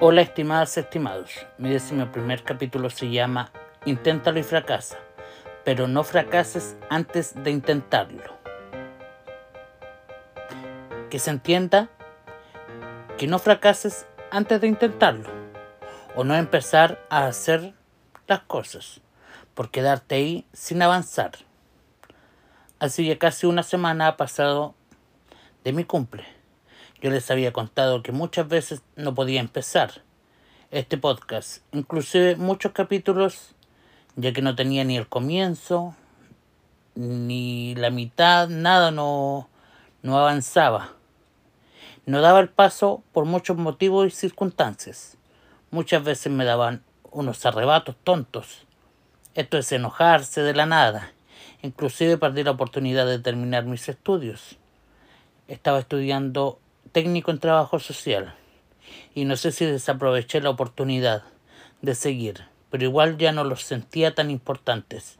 Hola estimadas estimados, mi décimo primer capítulo se llama Inténtalo y fracasa, pero no fracases antes de intentarlo. Que se entienda que no fracases antes de intentarlo, o no empezar a hacer las cosas, por quedarte ahí sin avanzar. Así que casi una semana ha pasado de mi cumple yo les había contado que muchas veces no podía empezar este podcast, inclusive muchos capítulos, ya que no tenía ni el comienzo, ni la mitad, nada no, no avanzaba. No daba el paso por muchos motivos y circunstancias. Muchas veces me daban unos arrebatos tontos. Esto es enojarse de la nada. Inclusive perdí la oportunidad de terminar mis estudios. Estaba estudiando técnico en trabajo social y no sé si desaproveché la oportunidad de seguir, pero igual ya no los sentía tan importantes.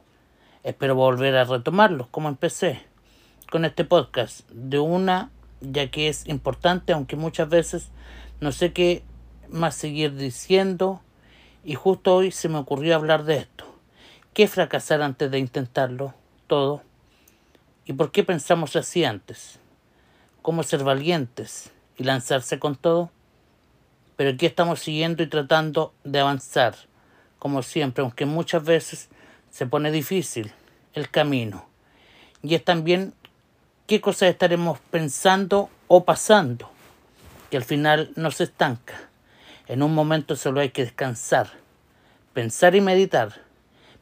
Espero volver a retomarlos como empecé con este podcast de una ya que es importante aunque muchas veces no sé qué más seguir diciendo y justo hoy se me ocurrió hablar de esto. ¿Qué fracasar antes de intentarlo todo? ¿Y por qué pensamos así antes? Cómo ser valientes y lanzarse con todo. Pero aquí estamos siguiendo y tratando de avanzar, como siempre, aunque muchas veces se pone difícil el camino. Y es también qué cosas estaremos pensando o pasando, que al final no se estanca. En un momento solo hay que descansar, pensar y meditar,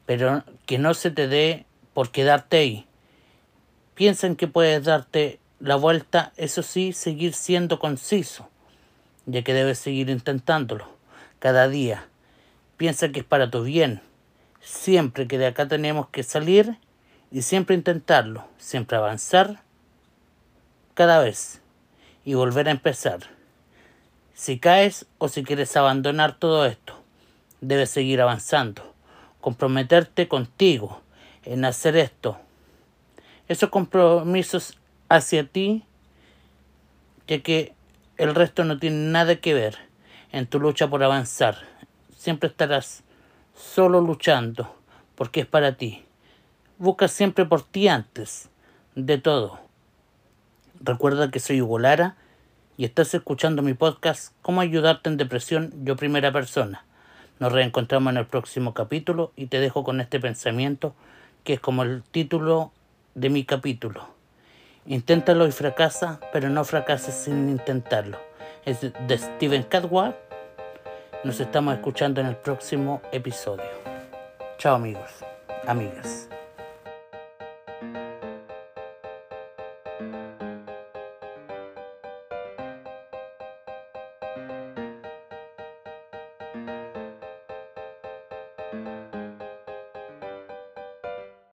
pero que no se te dé por quedarte ahí. Piensa en que puedes darte la vuelta, eso sí, seguir siendo conciso, ya que debes seguir intentándolo cada día. Piensa que es para tu bien. Siempre que de acá tenemos que salir y siempre intentarlo, siempre avanzar cada vez y volver a empezar. Si caes o si quieres abandonar todo esto, debes seguir avanzando, comprometerte contigo en hacer esto. Esos compromisos hacia ti, ya que el resto no tiene nada que ver en tu lucha por avanzar. Siempre estarás solo luchando porque es para ti. Busca siempre por ti antes de todo. Recuerda que soy Hugo Lara y estás escuchando mi podcast Cómo ayudarte en depresión yo primera persona. Nos reencontramos en el próximo capítulo y te dejo con este pensamiento que es como el título de mi capítulo. Inténtalo y fracasa, pero no fracases sin intentarlo. Es de Steven Catward. Nos estamos escuchando en el próximo episodio. Chao amigos, amigas.